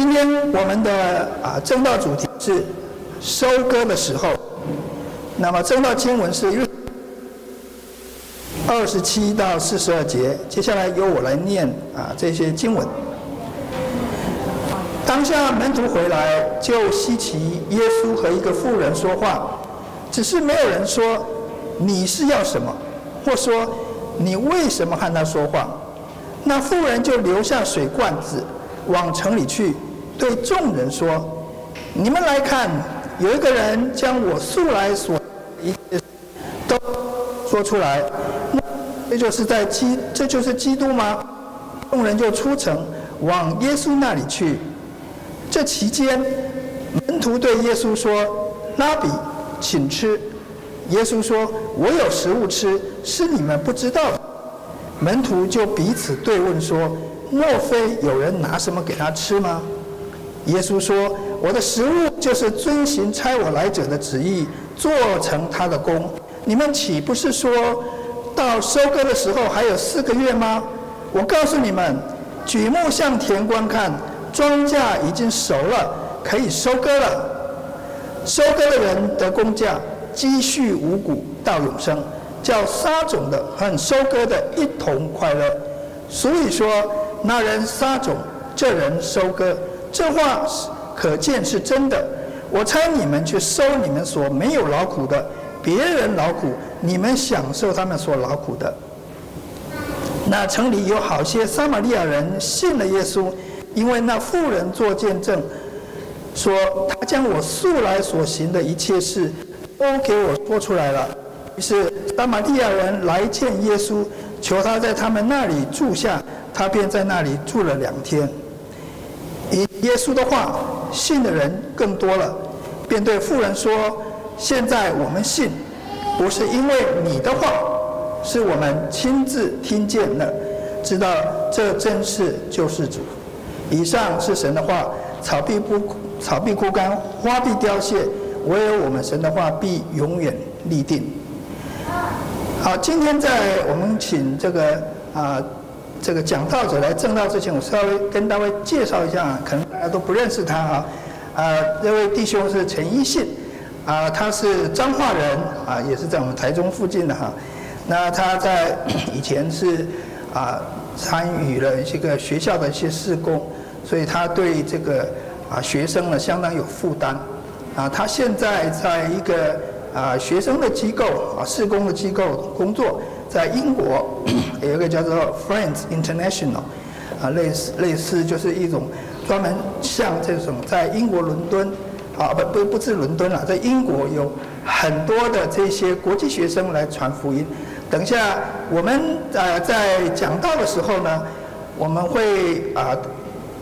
今天我们的啊正道主题是收割的时候。那么正道经文是二十七到四十二节，接下来由我来念啊这些经文。当下门徒回来，就稀奇耶稣和一个妇人说话，只是没有人说你是要什么，或说你为什么和他说话。那妇人就留下水罐子，往城里去，对众人说：“你们来看，有一个人将我素来所一切都说出来。这就是在基，这就是基督吗？”众人就出城，往耶稣那里去。这期间，门徒对耶稣说：“拉比，请吃。”耶稣说：“我有食物吃，是你们不知道。”门徒就彼此对问说：“莫非有人拿什么给他吃吗？”耶稣说：“我的食物就是遵行差我来者的旨意，做成他的工。你们岂不是说到收割的时候还有四个月吗？我告诉你们，举目向田观看，庄稼已经熟了，可以收割了。收割的人得工价，积蓄五谷到永生。”叫撒种的和收割的一同快乐，所以说那人撒种，这人收割，这话是可见是真的。我差你们去收你们所没有劳苦的，别人劳苦，你们享受他们所劳苦的。那城里有好些撒玛利亚人信了耶稣，因为那妇人作见证，说他将我素来所行的一切事都给我说出来了。于是撒玛利亚人来见耶稣，求他在他们那里住下，他便在那里住了两天。以耶稣的话，信的人更多了，便对妇人说：“现在我们信，不是因为你的话，是我们亲自听见了，知道这正是救世主。”以上是神的话，草必不草必枯干，花必凋谢，唯有我们神的话必永远立定。好，今天在我们请这个啊这个讲道者来证道之前，我稍微跟大家介绍一下，可能大家都不认识他啊。啊，这位弟兄是陈一信，啊，他是彰化人啊，也是在我们台中附近的哈。那他在以前是啊参与了一些个学校的一些事工，所以他对这个啊学生呢相当有负担。啊，他现在在一个。啊，学生的机构啊，事工的机构工作，在英国 有一个叫做 Friends International，啊，类似类似就是一种专门像这种在英国伦敦，啊不不不是伦敦了，在英国有很多的这些国际学生来传福音。等一下我们呃在讲道的时候呢，我们会啊。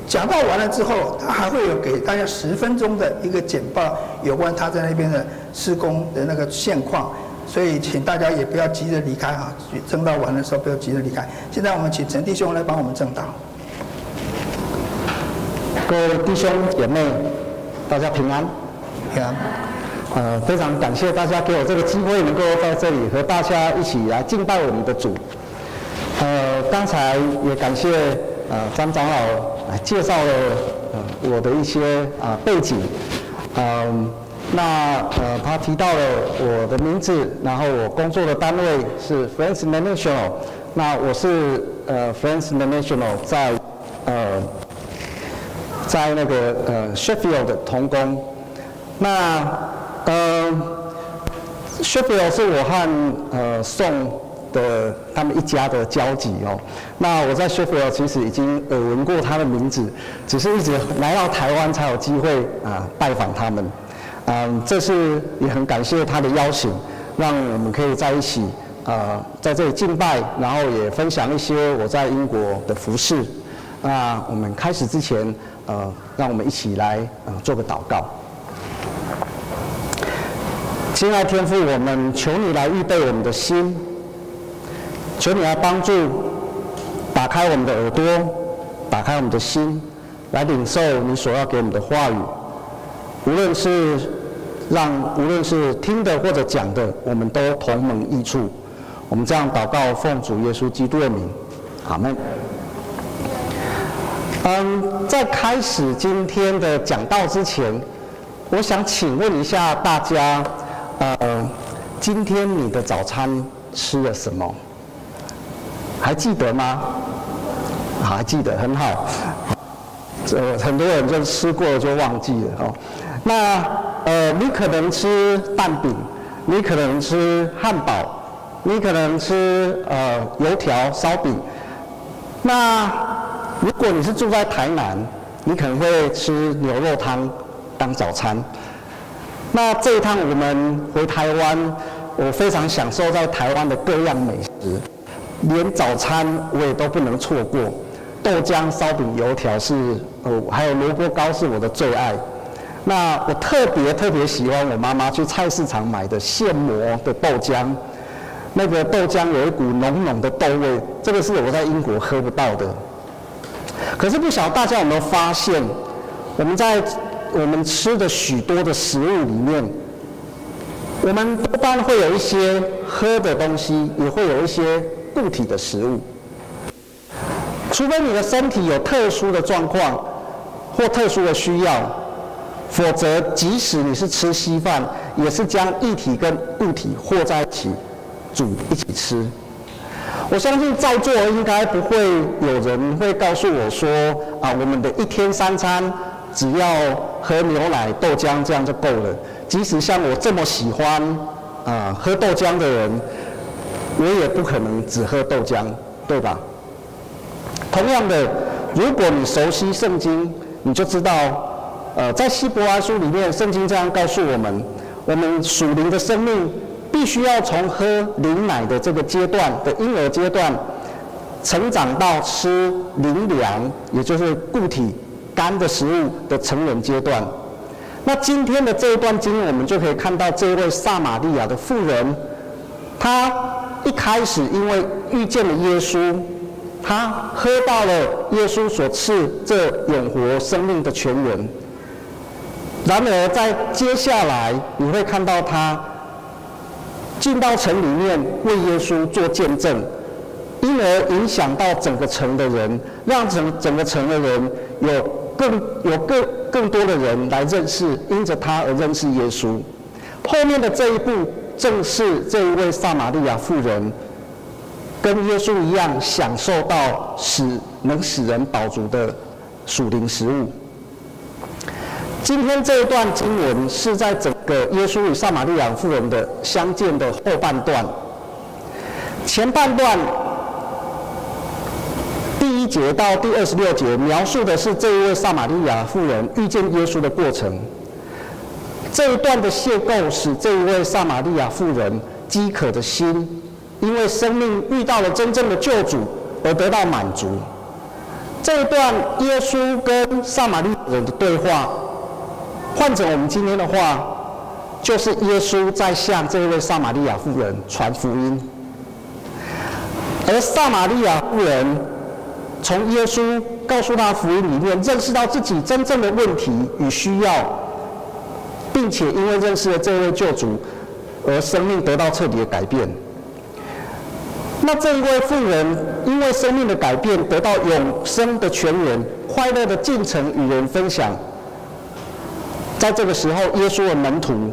讲到完了之后，他还会有给大家十分钟的一个简报，有关他在那边的施工的那个现况，所以请大家也不要急着离开哈，正道完的时候不要急着离开。现在我们请陈弟兄来帮我们正道。各位弟兄姐妹，大家平安，平安。呃，非常感谢大家给我这个机会，能够在这里和大家一起来敬拜我们的主。呃，刚才也感谢呃张长老。来介绍了呃我的一些啊、呃、背景，嗯、呃，那呃他提到了我的名字，然后我工作的单位是 Friends International，那我是呃 Friends International 在呃在那个呃 Sheffield 同工，那呃 Sheffield 是我和呃宋。的他们一家的交集哦，那我在 Sheffield 其实已经耳闻过他的名字，只是一直来到台湾才有机会啊拜访他们，嗯，这次也很感谢他的邀请，让我们可以在一起呃在这里敬拜，然后也分享一些我在英国的服事。那我们开始之前，呃，让我们一起来呃做个祷告。亲爱天父，我们求你来预备我们的心。求你来帮助，打开我们的耳朵，打开我们的心，来领受你所要给我们的话语。无论是让，无论是听的或者讲的，我们都同蒙益处。我们这样祷告，奉主耶稣基督的名，阿门。嗯，在开始今天的讲道之前，我想请问一下大家，呃，今天你的早餐吃了什么？还记得吗？还记得，很好。这很多人就吃过了就忘记了哦。那呃，你可能吃蛋饼，你可能吃汉堡，你可能吃呃油条、烧饼。那如果你是住在台南，你可能会吃牛肉汤当早餐。那这一趟我们回台湾，我非常享受在台湾的各样美食，连早餐我也都不能错过。豆浆、烧饼、油条是哦，还有萝卜糕是我的最爱。那我特别特别喜欢我妈妈去菜市场买的现磨的豆浆，那个豆浆有一股浓浓的豆味，这个是我在英国喝不到的。可是不晓得大家有没有发现，我们在我们吃的许多的食物里面，我们多半会有一些喝的东西，也会有一些固体的食物。除非你的身体有特殊的状况或特殊的需要，否则即使你是吃稀饭，也是将液体跟固体和在一起煮一起吃。我相信在座应该不会有人会告诉我说啊，我们的一天三餐只要喝牛奶、豆浆这样就够了。即使像我这么喜欢啊喝豆浆的人，我也不可能只喝豆浆，对吧？同样的，如果你熟悉圣经，你就知道，呃，在希伯来书里面，圣经这样告诉我们：我们属灵的生命必须要从喝灵奶的这个阶段的婴儿阶段，成长到吃灵粮，也就是固体干的食物的成人阶段。那今天的这一段经文，我们就可以看到这位撒玛利亚的妇人，她一开始因为遇见了耶稣。他喝到了耶稣所赐这永活生命的泉源，然而在接下来你会看到他进到城里面为耶稣做见证，因而影响到整个城的人，让整整个城的人有更有更更多的人来认识，因着他而认识耶稣。后面的这一步正是这一位撒玛利亚妇人。跟耶稣一样，享受到使能使人饱足的属灵食物。今天这一段经文是在整个耶稣与撒玛利亚妇人的相见的后半段。前半段第一节到第二十六节描述的是这一位撒玛利亚妇人遇见耶稣的过程。这一段的邂逅使这一位撒玛利亚妇人饥渴的心。因为生命遇到了真正的救主而得到满足。这一段耶稣跟撒玛利亚人的对话，换成我们今天的话，就是耶稣在向这位撒玛利亚妇人传福音，而撒玛利亚妇人从耶稣告诉他福音里面认识到自己真正的问题与需要，并且因为认识了这位救主，而生命得到彻底的改变。那这一位妇人因为生命的改变，得到永生的泉源，快乐的进城与人分享。在这个时候，耶稣的门徒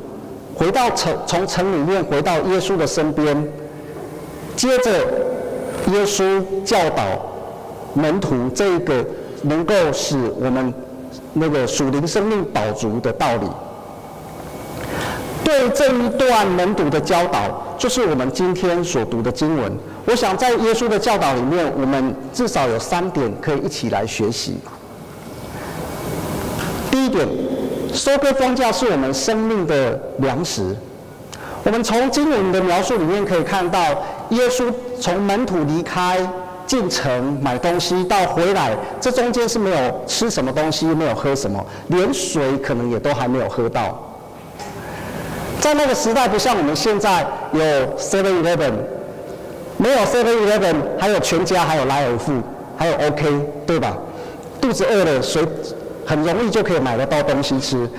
回到城，从城里面回到耶稣的身边，接着耶稣教导门徒这个能够使我们那个属灵生命饱足的道理。对这一段门徒的教导，就是我们今天所读的经文。我想在耶稣的教导里面，我们至少有三点可以一起来学习。第一点，收割庄稼是我们生命的粮食。我们从经文的描述里面可以看到，耶稣从门徒离开进城买东西到回来，这中间是没有吃什么东西，没有喝什么，连水可能也都还没有喝到。在那个时代，不像我们现在有 Seven Eleven，没有 Seven Eleven，还有全家，还有莱尔富，还有 OK，对吧？肚子饿了，谁很容易就可以买得到东西吃。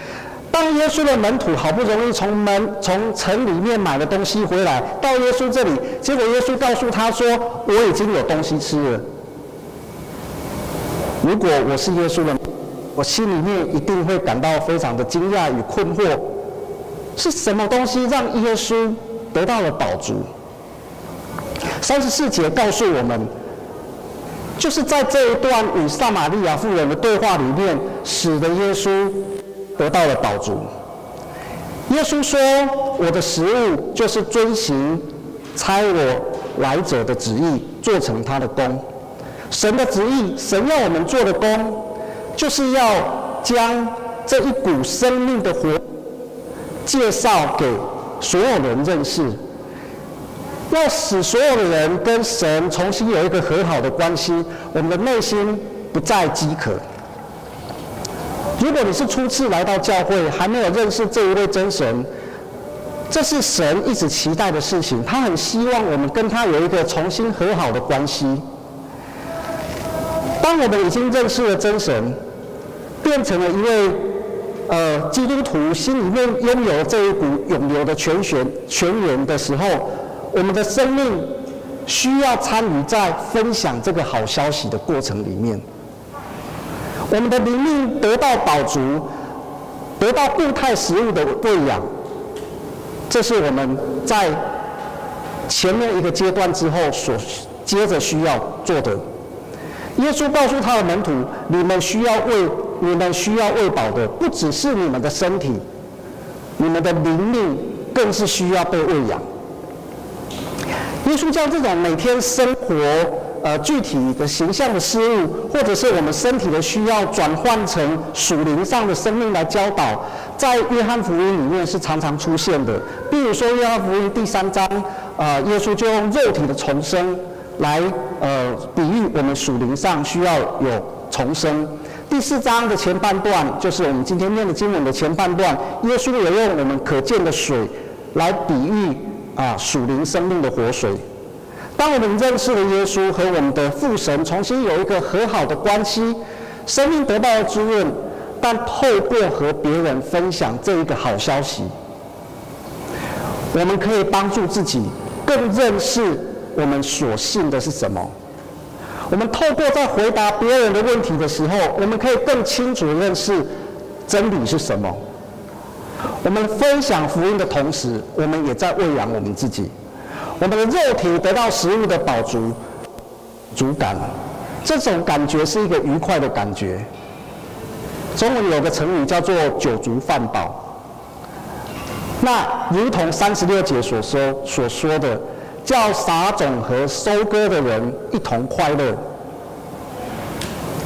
当耶稣的门徒好不容易从门从城里面买了东西回来，到耶稣这里，结果耶稣告诉他说：“我已经有东西吃了。”如果我是耶稣的，我心里面一定会感到非常的惊讶与困惑，是什么东西让耶稣得到了饱足？三十四节告诉我们，就是在这一段与撒玛利亚妇人的对话里面，使得耶稣得到了宝足。耶稣说：“我的食物就是遵行差我来者的旨意，做成他的工。神的旨意，神要我们做的工，就是要将这一股生命的活介绍给所有人认识，要使所有的人跟神重新有一个和好的关系。我们的内心不再饥渴。”如果你是初次来到教会，还没有认识这一位真神，这是神一直期待的事情。他很希望我们跟他有一个重新和好的关系。当我们已经认识了真神，变成了一位呃基督徒，心里面拥有这一股永流的泉源泉源的时候，我们的生命需要参与在分享这个好消息的过程里面。我们的灵命得到饱足，得到固态食物的喂养，这是我们在前面一个阶段之后所接着需要做的。耶稣告诉他的门徒：“你们需要喂，你们需要喂饱的，不只是你们的身体，你们的灵命更是需要被喂养。”耶稣将这种每天生活。呃，具体的形象的事物，或者是我们身体的需要，转换成属灵上的生命来教导，在约翰福音里面是常常出现的。比如说，约翰福音第三章，呃，耶稣就用肉体的重生来呃比喻我们属灵上需要有重生。第四章的前半段，就是我们今天念的经文的前半段，耶稣也用我们可见的水来比喻啊属灵生命的活水。当我们认识了耶稣和我们的父神，重新有一个和好的关系，生命得到了滋润，但透过和别人分享这一个好消息，我们可以帮助自己更认识我们所信的是什么。我们透过在回答别人的问题的时候，我们可以更清楚地认识真理是什么。我们分享福音的同时，我们也在喂养我们自己。我们的肉体得到食物的饱足、足感，这种感觉是一个愉快的感觉。中文有个成语叫做“酒足饭饱”，那如同三十六节所说所说的，叫撒种和收割的人一同快乐。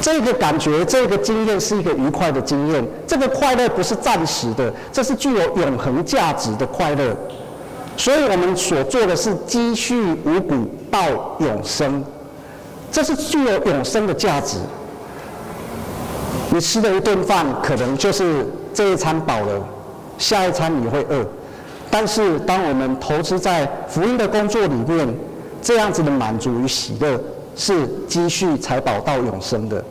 这个感觉、这个经验是一个愉快的经验。这个快乐不是暂时的，这是具有永恒价值的快乐。所以我们所做的是积蓄五谷到永生，这是具有永生的价值。你吃的一顿饭可能就是这一餐饱了，下一餐你会饿。但是当我们投资在福音的工作里面，这样子的满足与喜乐是积蓄财宝到永生的。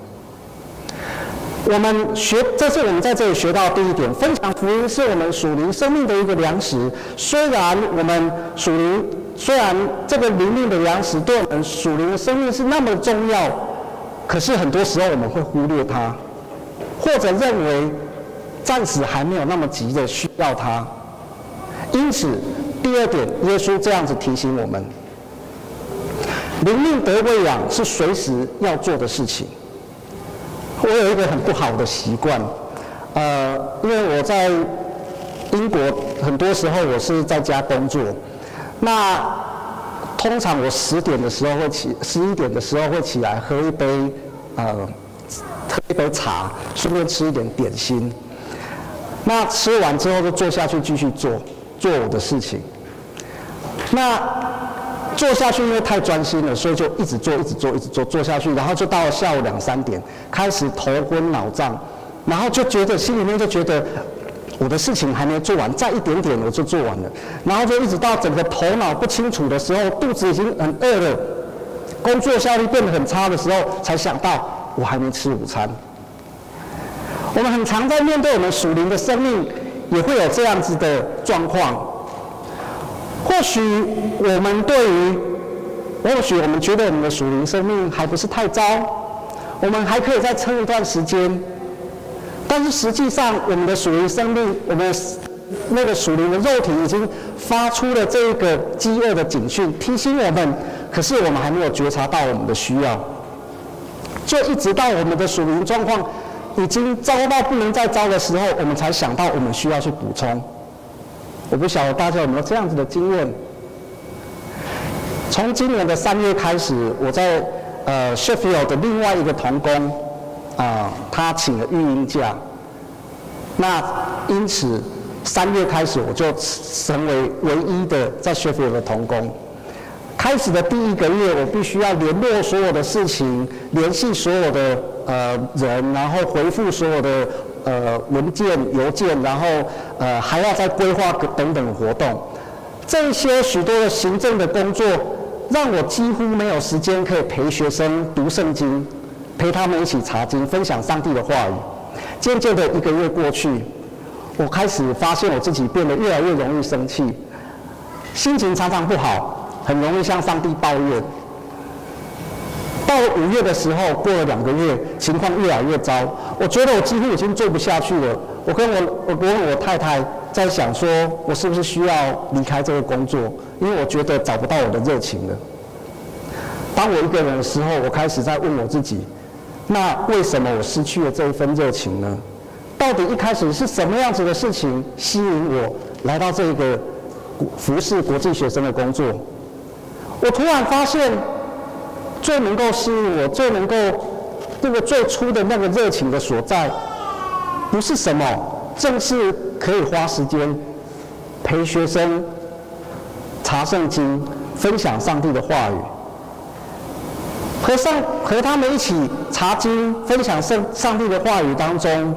我们学，这是我们在这里学到第一点。分享福音是我们属灵生命的一个粮食。虽然我们属灵，虽然这个灵命的粮食对我们属灵的生命是那么重要，可是很多时候我们会忽略它，或者认为暂时还没有那么急的需要它。因此，第二点，耶稣这样子提醒我们：灵命得喂养是随时要做的事情。我有一个很不好的习惯，呃，因为我在英国很多时候我是在家工作，那通常我十点的时候会起，十一点的时候会起来喝一杯呃喝一杯茶，顺便吃一点点心，那吃完之后就坐下去继续做做我的事情，那。做下去因为太专心了，所以就一直做，一直做，一直做，做下去，然后就到了下午两三点，开始头昏脑胀，然后就觉得心里面就觉得我的事情还没做完，再一点点我就做完了，然后就一直到整个头脑不清楚的时候，肚子已经很饿了，工作效率变得很差的时候，才想到我还没吃午餐。我们很常在面对我们属灵的生命，也会有这样子的状况。或许我们对于，或许我们觉得我们的属灵生命还不是太糟，我们还可以再撑一段时间。但是实际上，我们的属灵生命，我们那个属灵的肉体已经发出了这个饥饿的警讯，提醒我们。可是我们还没有觉察到我们的需要，就一直到我们的属灵状况已经糟到不能再糟的时候，我们才想到我们需要去补充。我不晓得大家有没有这样子的经验？从今年的三月开始，我在呃 Sheffield 的另外一个同工啊、他请了育婴假。那因此三月开始，我就成为唯一的在 Sheffield 的同工。开始的第一个月，我必须要联络所有的事情，联系所有的呃人，然后回复所有的呃文件、邮件，然后呃还要再规划等等活动。这些许多的行政的工作，让我几乎没有时间可以陪学生读圣经，陪他们一起查经，分享上帝的话语。渐渐的一个月过去，我开始发现我自己变得越来越容易生气，心情常常不好。很容易向上帝抱怨。到了五月的时候，过了两个月，情况越来越糟。我觉得我几乎已经做不下去了。我跟我我跟我太太在想说，我是不是需要离开这个工作？因为我觉得找不到我的热情了。当我一个人的时候，我开始在问我自己：那为什么我失去了这一份热情呢？到底一开始是什么样子的事情吸引我来到这个服侍国际学生的工作？我突然发现，最能够吸引我、最能够那个最初的那个热情的所在，不是什么，正是可以花时间陪学生查圣经、分享上帝的话语，和上和他们一起查经、分享圣上帝的话语当中，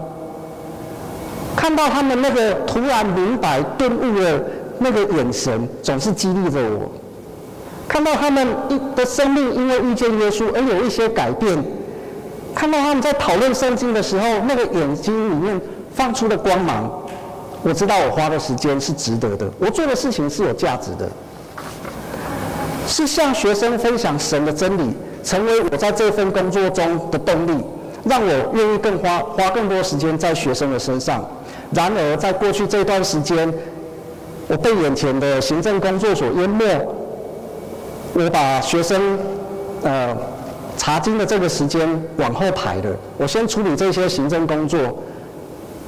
看到他们那个突然明白、顿悟的那个眼神，总是激励着我。看到他们一的生命因为遇见耶稣而有一些改变，看到他们在讨论圣经的时候，那个眼睛里面放出的光芒，我知道我花的时间是值得的，我做的事情是有价值的，是向学生分享神的真理，成为我在这份工作中的动力，让我愿意更花花更多时间在学生的身上。然而，在过去这段时间，我被眼前的行政工作所淹没。我把学生，呃，查经的这个时间往后排了。我先处理这些行政工作。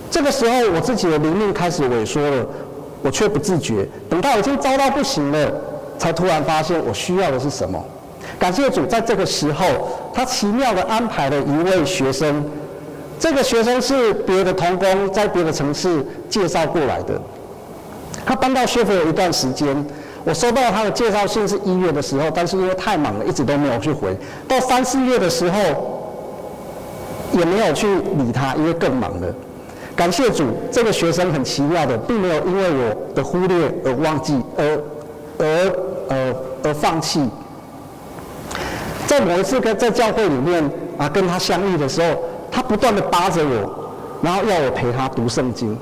这个时候，我自己的灵命开始萎缩了，我却不自觉。等到已经糟到不行了，才突然发现我需要的是什么。感谢主，在这个时候，他奇妙地安排了一位学生。这个学生是别的同工在别的城市介绍过来的。他搬到谢菲有一段时间。我收到他的介绍信是一月的时候，但是因为太忙了，一直都没有去回。到三四月的时候，也没有去理他，因为更忙了。感谢主，这个学生很奇妙的，并没有因为我的忽略而忘记，而而呃而放弃。在某一次跟在教会里面啊跟他相遇的时候，他不断的扒着我，然后要我陪他读圣经。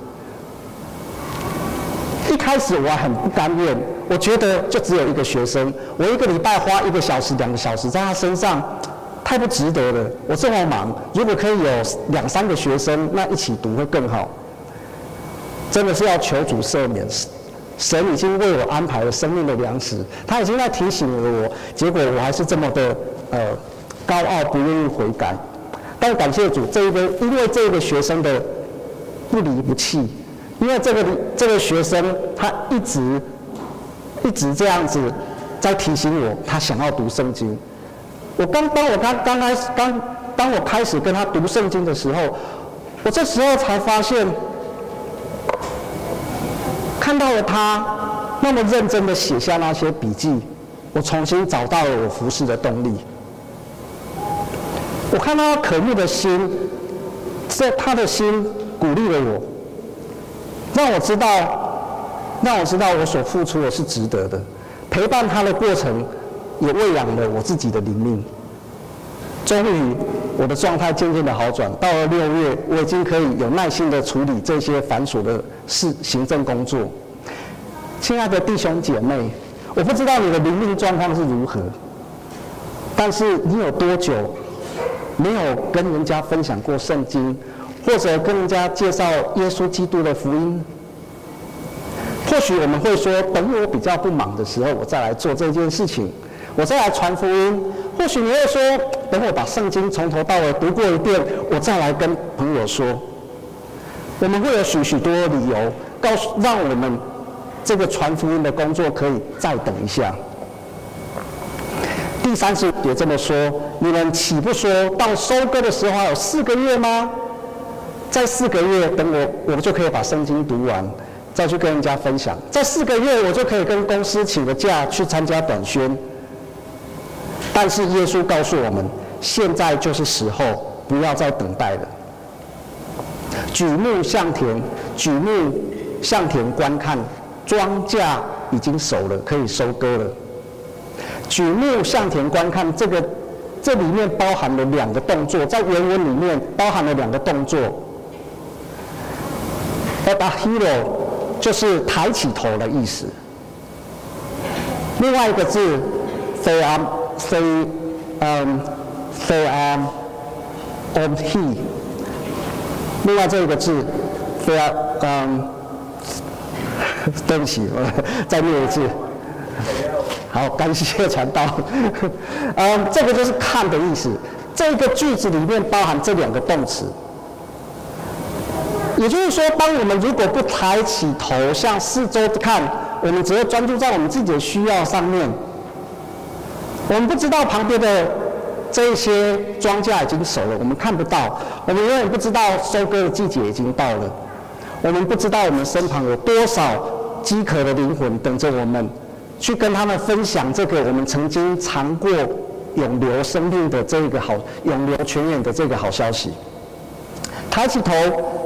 一开始我还很不甘愿，我觉得就只有一个学生，我一个礼拜花一个小时、两个小时在他身上，太不值得了。我这么忙，如果可以有两三个学生，那一起读会更好。真的是要求主赦免，神已经为我安排了生命的粮食，他已经在提醒了我，结果我还是这么的呃高傲，不愿意悔改。但感谢主，这一个因为这个学生的不离不弃。因为这个这个学生，他一直一直这样子在提醒我，他想要读圣经。我刚当我刚刚开始刚当我开始跟他读圣经的时候，我这时候才发现，看到了他那么认真的写下那些笔记，我重新找到了我服侍的动力。我看到他渴慕的心，在他的心鼓励了我。让我知道，让我知道我所付出的是值得的。陪伴他的过程，也喂养了我自己的灵命。终于，我的状态渐渐的好转。到了六月，我已经可以有耐心的处理这些繁琐的事、行政工作。亲爱的弟兄姐妹，我不知道你的灵命状况是如何，但是你有多久没有跟人家分享过圣经，或者跟人家介绍耶稣基督的福音。或许我们会说，等我比较不忙的时候，我再来做这件事情，我再来传福音。或许你会说，等我把圣经从头到尾读过一遍，我再来跟朋友说。我们会有许许多理由，告诉让我们这个传福音的工作可以再等一下。第三次也这么说，你们岂不说到收割的时候还有四个月吗？在四个月，等我，我们就可以把圣经读完。再去跟人家分享，在四个月我就可以跟公司请个假去参加短宣。但是耶稣告诉我们，现在就是时候，不要再等待了。举目向田，举目向田观看，庄稼已经熟了，可以收割了。举目向田观看，这个这里面包含了两个动作，在原文里面包含了两个动作。Ebahilo 就是抬起头的意思。另外一个字，theam，the，嗯，theam，and he。另外这一个字，the，嗯，对不起，我 再念一次。好，感谢传道。嗯，这个就是看的意思。这个句子里面包含这两个动词。也就是说，当我们如果不抬起头向四周看，我们只会专注在我们自己的需要上面。我们不知道旁边的这些庄稼已经熟了，我们看不到。我们永远不知道收割的季节已经到了。我们不知道我们身旁有多少饥渴的灵魂等着我们，去跟他们分享这个我们曾经尝过永留生命的这个好、永留泉源的这个好消息。抬起头，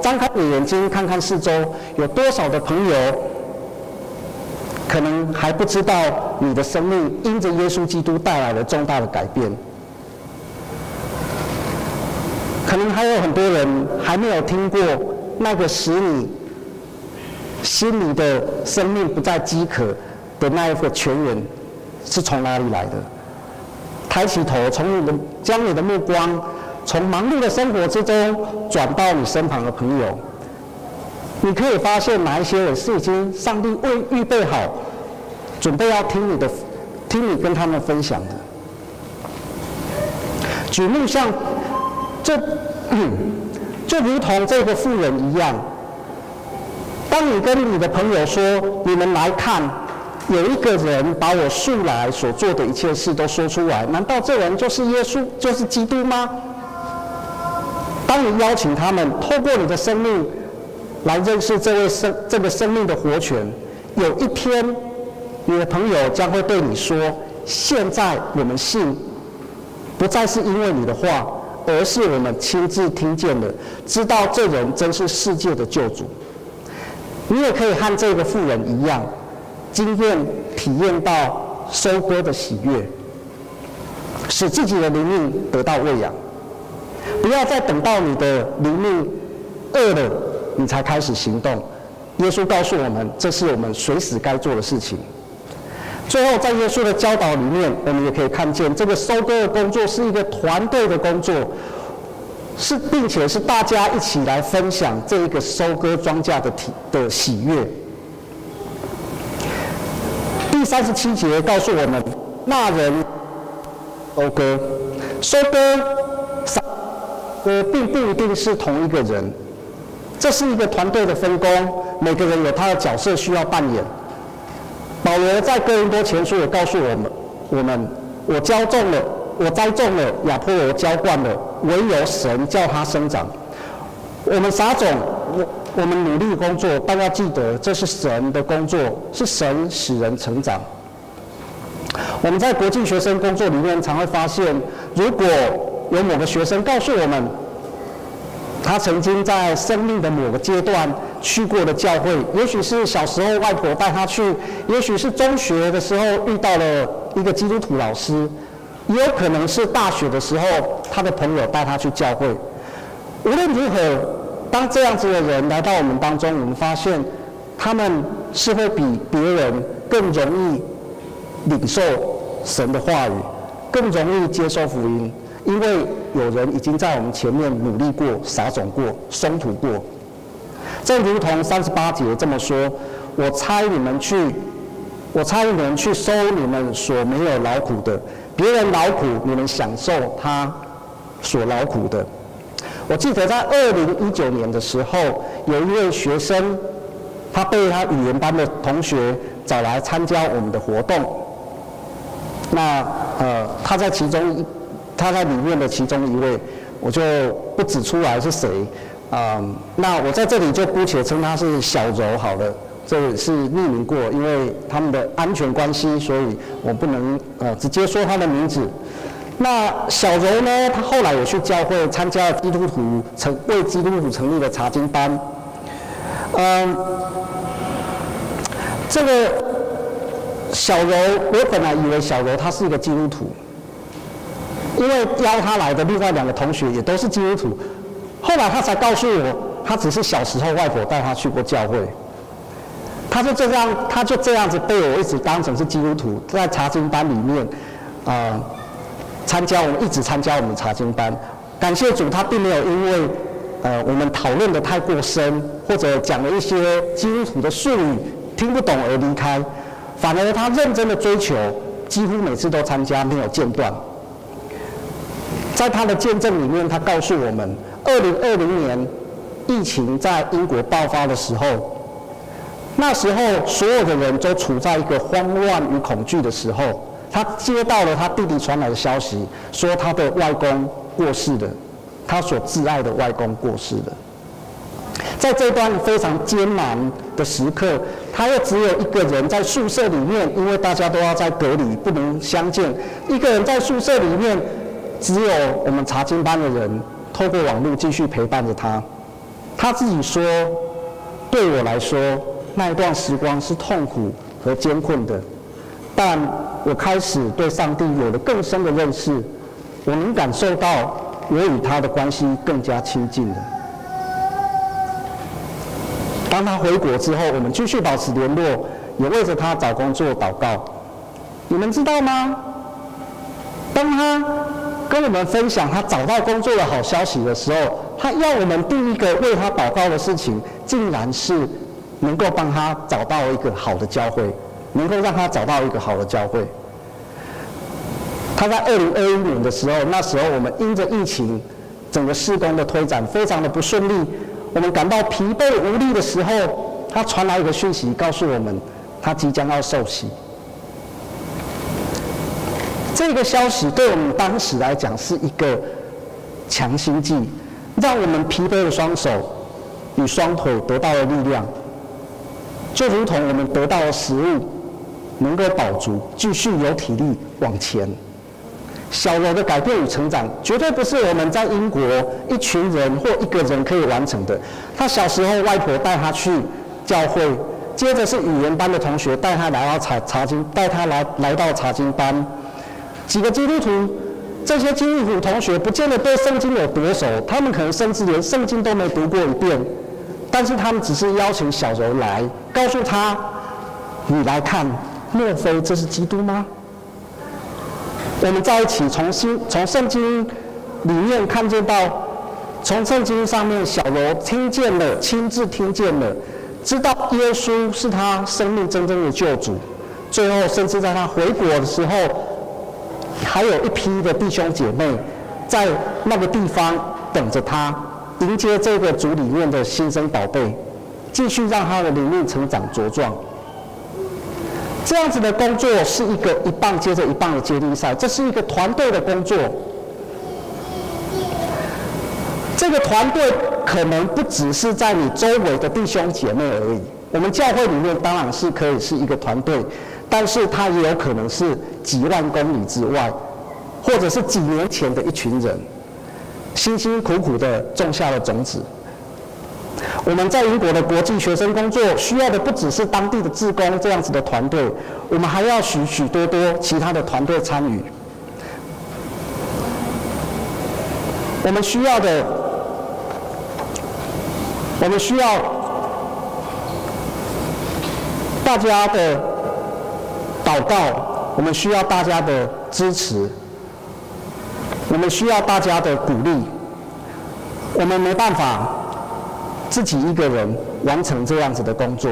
张开你眼睛，看看四周，有多少的朋友可能还不知道你的生命因着耶稣基督带来了重大的改变？可能还有很多人还没有听过那个使你心里的生命不再饥渴的那一个泉源是从哪里来的？抬起头，从你的将你的目光。从忙碌的生活之中转到你身旁的朋友，你可以发现哪一些人是已经上帝为预备好，准备要听你的，听你跟他们分享的。举目向，这就如同这个妇人一样，当你跟你的朋友说：“你们来看，有一个人把我素来所做的一切事都说出来，难道这人就是耶稣，就是基督吗？”当你邀请他们透过你的生命来认识这位生这个生命的活泉，有一天，你的朋友将会对你说：“现在我们信，不再是因为你的话，而是我们亲自听见的，知道这人真是世界的救主。”你也可以和这个妇人一样，经验体验到收割的喜悦，使自己的灵命得到喂养。不要再等到你的灵命饿了，你才开始行动。耶稣告诉我们，这是我们随时该做的事情。最后，在耶稣的教导里面，我们也可以看见，这个收割的工作是一个团队的工作，是并且是大家一起来分享这一个收割庄稼的体的喜悦。第三十七节告诉我们，那人收割，收割。呃，并不一定是同一个人，这是一个团队的分工，每个人有他的角色需要扮演。保罗在哥林多前书也告诉我们：我们我浇种了，我栽种了，亚波罗浇灌了，唯有神叫他生长。我们撒种，我我们努力工作，但要记得这是神的工作，是神使人成长。我们在国际学生工作里面常会发现，如果有某个学生告诉我们，他曾经在生命的某个阶段去过的教会，也许是小时候外婆带他去，也许是中学的时候遇到了一个基督徒老师，也有可能是大学的时候他的朋友带他去教会。无论如何，当这样子的人来到我们当中，我们发现他们是会比别人更容易领受神的话语，更容易接受福音。因为有人已经在我们前面努力过、撒种过、松土过。正如同三十八节这么说：“我差你们去，我差你们去收你们所没有劳苦的，别人劳苦，你们享受他所劳苦的。”我记得在二零一九年的时候，有一位学生，他被他语言班的同学找来参加我们的活动。那呃，他在其中一，他在里面的其中一位，我就不指出来是谁。啊、嗯，那我在这里就姑且称他是小柔好了，这个是匿名过，因为他们的安全关系，所以我不能呃直接说他的名字。那小柔呢，他后来也去教会参加基督徒成为基督徒成立的查经班。嗯，这个小柔，我本来以为小柔他是一个基督徒，因为邀他来的另外两个同学也都是基督徒。后来他才告诉我，他只是小时候外婆带他去过教会，他就这样，他就这样子被我一直当成是基督徒，在查经班里面，啊、参加我们一直参加我们查经班。感谢主，他并没有因为，呃，我们讨论的太过深，或者讲了一些基督徒的术语听不懂而离开，反而他认真的追求，几乎每次都参加，没有间断。在他的见证里面，他告诉我们。二零二零年，疫情在英国爆发的时候，那时候所有的人都处在一个慌乱与恐惧的时候。他接到了他弟弟传来的消息，说他的外公过世了，他所挚爱的外公过世了。在这段非常艰难的时刻，他又只有一个人在宿舍里面，因为大家都要在隔离，不能相见。一个人在宿舍里面，只有我们查经班的人。透过网络继续陪伴着他，他自己说：“对我来说，那一段时光是痛苦和艰困的，但我开始对上帝有了更深的认识，我能感受到我与他的关系更加亲近了。当他回国之后，我们继续保持联络，也为着他找工作祷告。你们知道吗？当他……跟我们分享他找到工作的好消息的时候，他要我们第一个为他祷告的事情，竟然是能够帮他找到一个好的教会，能够让他找到一个好的教会。他在二零二一年的时候，那时候我们因着疫情，整个事工的推展非常的不顺利，我们感到疲惫无力的时候，他传来一个讯息，告诉我们他即将要受洗。这个消息对我们当时来讲是一个强心剂，让我们疲惫的双手与双腿得到了力量，就如同我们得到了食物，能够饱足，继续有体力往前。小柔的改变与成长，绝对不是我们在英国一群人或一个人可以完成的。他小时候外婆带他去教会，接着是语言班的同学带他来到茶茶经，带他来来到茶经班。几个基督徒，这些基督徒同学不见得对圣经有多熟，他们可能甚至连圣经都没读过一遍，但是他们只是邀请小柔来，告诉他：“你来看，莫非这是基督吗？”我们在一起重新从圣经里面看见到，从圣经上面小柔听见了，亲自听见了，知道耶稣是他生命真正的救主，最后甚至在他回国的时候。还有一批的弟兄姐妹在那个地方等着他，迎接这个组里面的新生宝贝，继续让他的灵命成长茁壮。这样子的工作是一个一棒接着一棒的接力赛，这是一个团队的工作。这个团队可能不只是在你周围的弟兄姐妹而已，我们教会里面当然是可以是一个团队。但是它也有可能是几万公里之外，或者是几年前的一群人，辛辛苦苦的种下了种子。我们在英国的国际学生工作需要的不只是当地的志工这样子的团队，我们还要许许多多其他的团队参与。我们需要的，我们需要大家的。祷告，我们需要大家的支持。我们需要大家的鼓励。我们没办法自己一个人完成这样子的工作。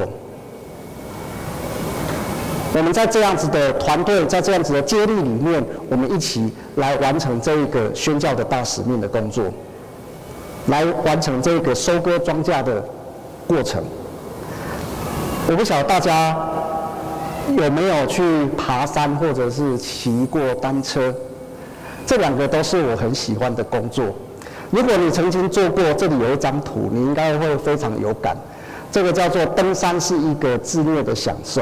我们在这样子的团队，在这样子的接力里面，我们一起来完成这一个宣教的大使命的工作，来完成这个收割庄稼的过程。我不晓得大家有没有去爬山，或者是骑过单车，这两个都是我很喜欢的工作。如果你曾经做过，这里有一张图，你应该会非常有感。这个叫做登山是一个自虐的享受。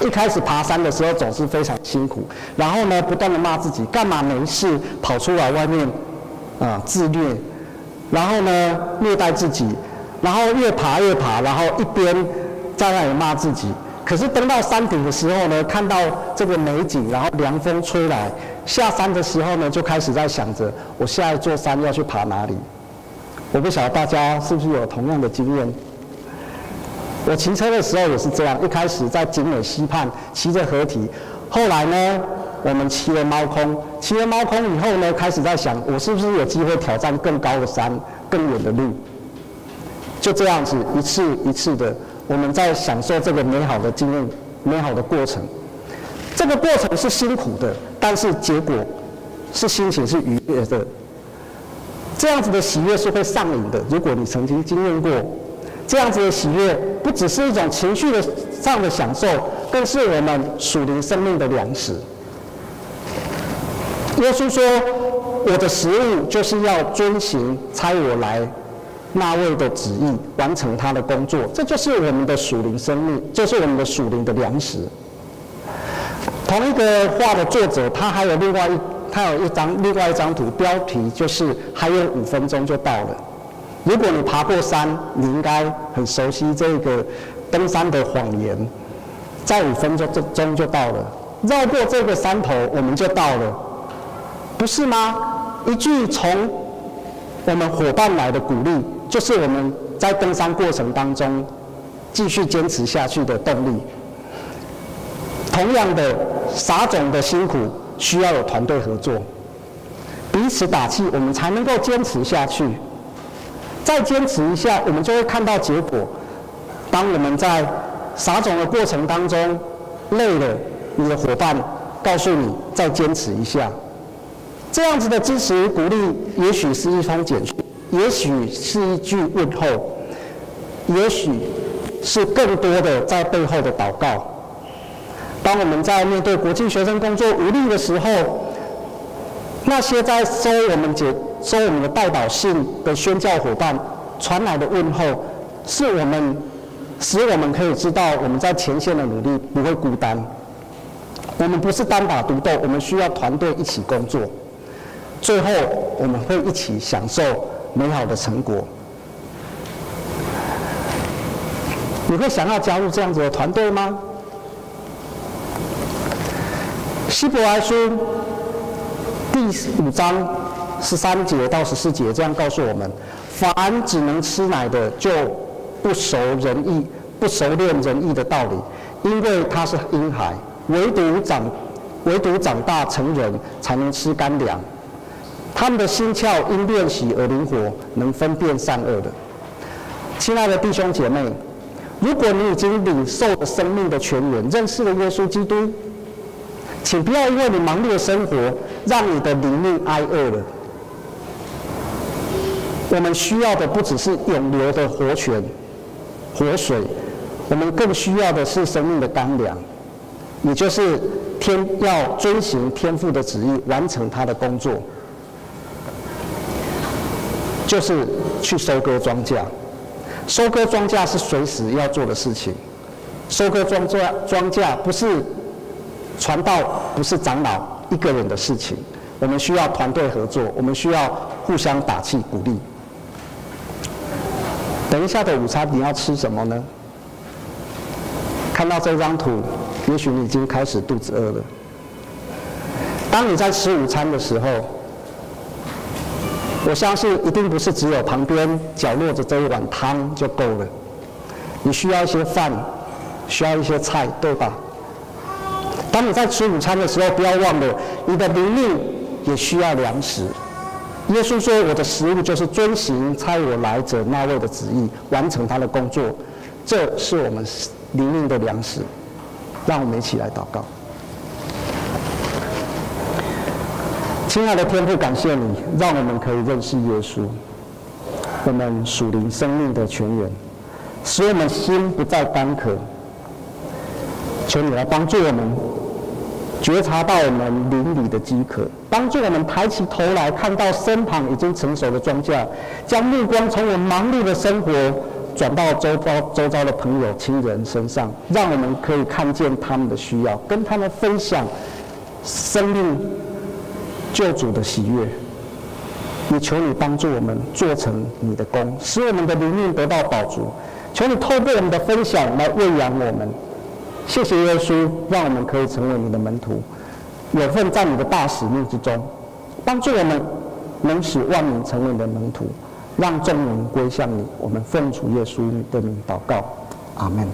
一开始爬山的时候总是非常辛苦，然后呢，不断的骂自己干嘛没事跑出来外面啊自虐，然后呢虐待自己，然后越爬越爬，然后一边在那里骂自己。可是登到山顶的时候呢，看到这个美景，然后凉风吹来，下山的时候呢，就开始在想着我下一座山要去爬哪里。我不晓得大家是不是有同样的经验。我骑车的时候也是这样，一开始在景美溪畔骑着河堤，后来呢，我们骑了猫空，骑了猫空以后呢，开始在想，我是不是有机会挑战更高的山、更远的路？就这样子一次一次的，我们在享受这个美好的经验、美好的过程。这个过程是辛苦的，但是结果是心情是愉悦的。这样子的喜悦是会上瘾的。如果你曾经经验过。这样子的喜悦，不只是一种情绪的上的享受，更是我们属灵生命的粮食。耶稣说：“我的食物就是要遵行差我来那位的旨意，完成他的工作。”这就是我们的属灵生命，就是我们的属灵的粮食。同一个画的作者，他还有另外一，他有一张另外一张图，标题就是“还有五分钟就到了”。如果你爬过山，你应该很熟悉这个登山的谎言，在五分钟钟就到了，绕过这个山头我们就到了，不是吗？一句从我们伙伴来的鼓励，就是我们在登山过程当中继续坚持下去的动力。同样的，撒种的辛苦需要有团队合作，彼此打气，我们才能够坚持下去。再坚持一下，我们就会看到结果。当我们在撒种的过程当中累了，你的伙伴告诉你再坚持一下，这样子的支持与鼓励，也许是一封简讯，也许是一句问候，也许是更多的在背后的祷告。当我们在面对国际学生工作无力的时候，那些在收我们解。收我们的代祷信的宣教伙伴传来的问候，是我们使我们可以知道我们在前线的努力不会孤单。我们不是单打独斗，我们需要团队一起工作。最后我们会一起享受美好的成果。你会想要加入这样子的团队吗？希伯来书第五章。十三节到十四节这样告诉我们：凡只能吃奶的，就不熟仁义，不熟练仁义的道理，因为他是婴孩；唯独长，唯独长大成人，才能吃干粮。他们的心窍因练习而灵活，能分辨善恶的。亲爱的弟兄姐妹，如果你已经领受了生命的泉源，认识了耶稣基督，请不要因为你忙碌的生活，让你的灵命挨饿了。我们需要的不只是永流的活泉、活水，我们更需要的是生命的干粮，也就是天要遵行天父的旨意，完成他的工作，就是去收割庄稼。收割庄稼是随时要做的事情，收割庄稼庄稼不是传道，不是长老一个人的事情，我们需要团队合作，我们需要互相打气鼓励。等一下的午餐你要吃什么呢？看到这张图，也许你已经开始肚子饿了。当你在吃午餐的时候，我相信一定不是只有旁边角落的这一碗汤就够了，你需要一些饭，需要一些菜，对吧？当你在吃午餐的时候，不要忘了你的灵命也需要粮食。耶稣说：“我的食物就是遵行差我来者那位的旨意，完成他的工作。这是我们灵命的粮食。”让我们一起来祷告。亲爱的天父，感谢你，让我们可以认识耶稣，我们属灵生命的泉源，使我们心不再干渴。求你来帮助我们觉察到我们灵里的饥渴，帮助我们抬起头来看到身旁已经成熟的庄稼，将目光从我们忙碌的生活转到周遭周遭的朋友亲人身上，让我们可以看见他们的需要，跟他们分享生命救主的喜悦。也求你帮助我们做成你的工，使我们的灵命得到饱足。求你透过我们的分享来喂养我们。谢谢耶稣，让我们可以成为你的门徒，有份在你的大使命之中，帮助我们能使万民成为你的门徒，让众人归向你。我们奉主耶稣的名祷告，阿门。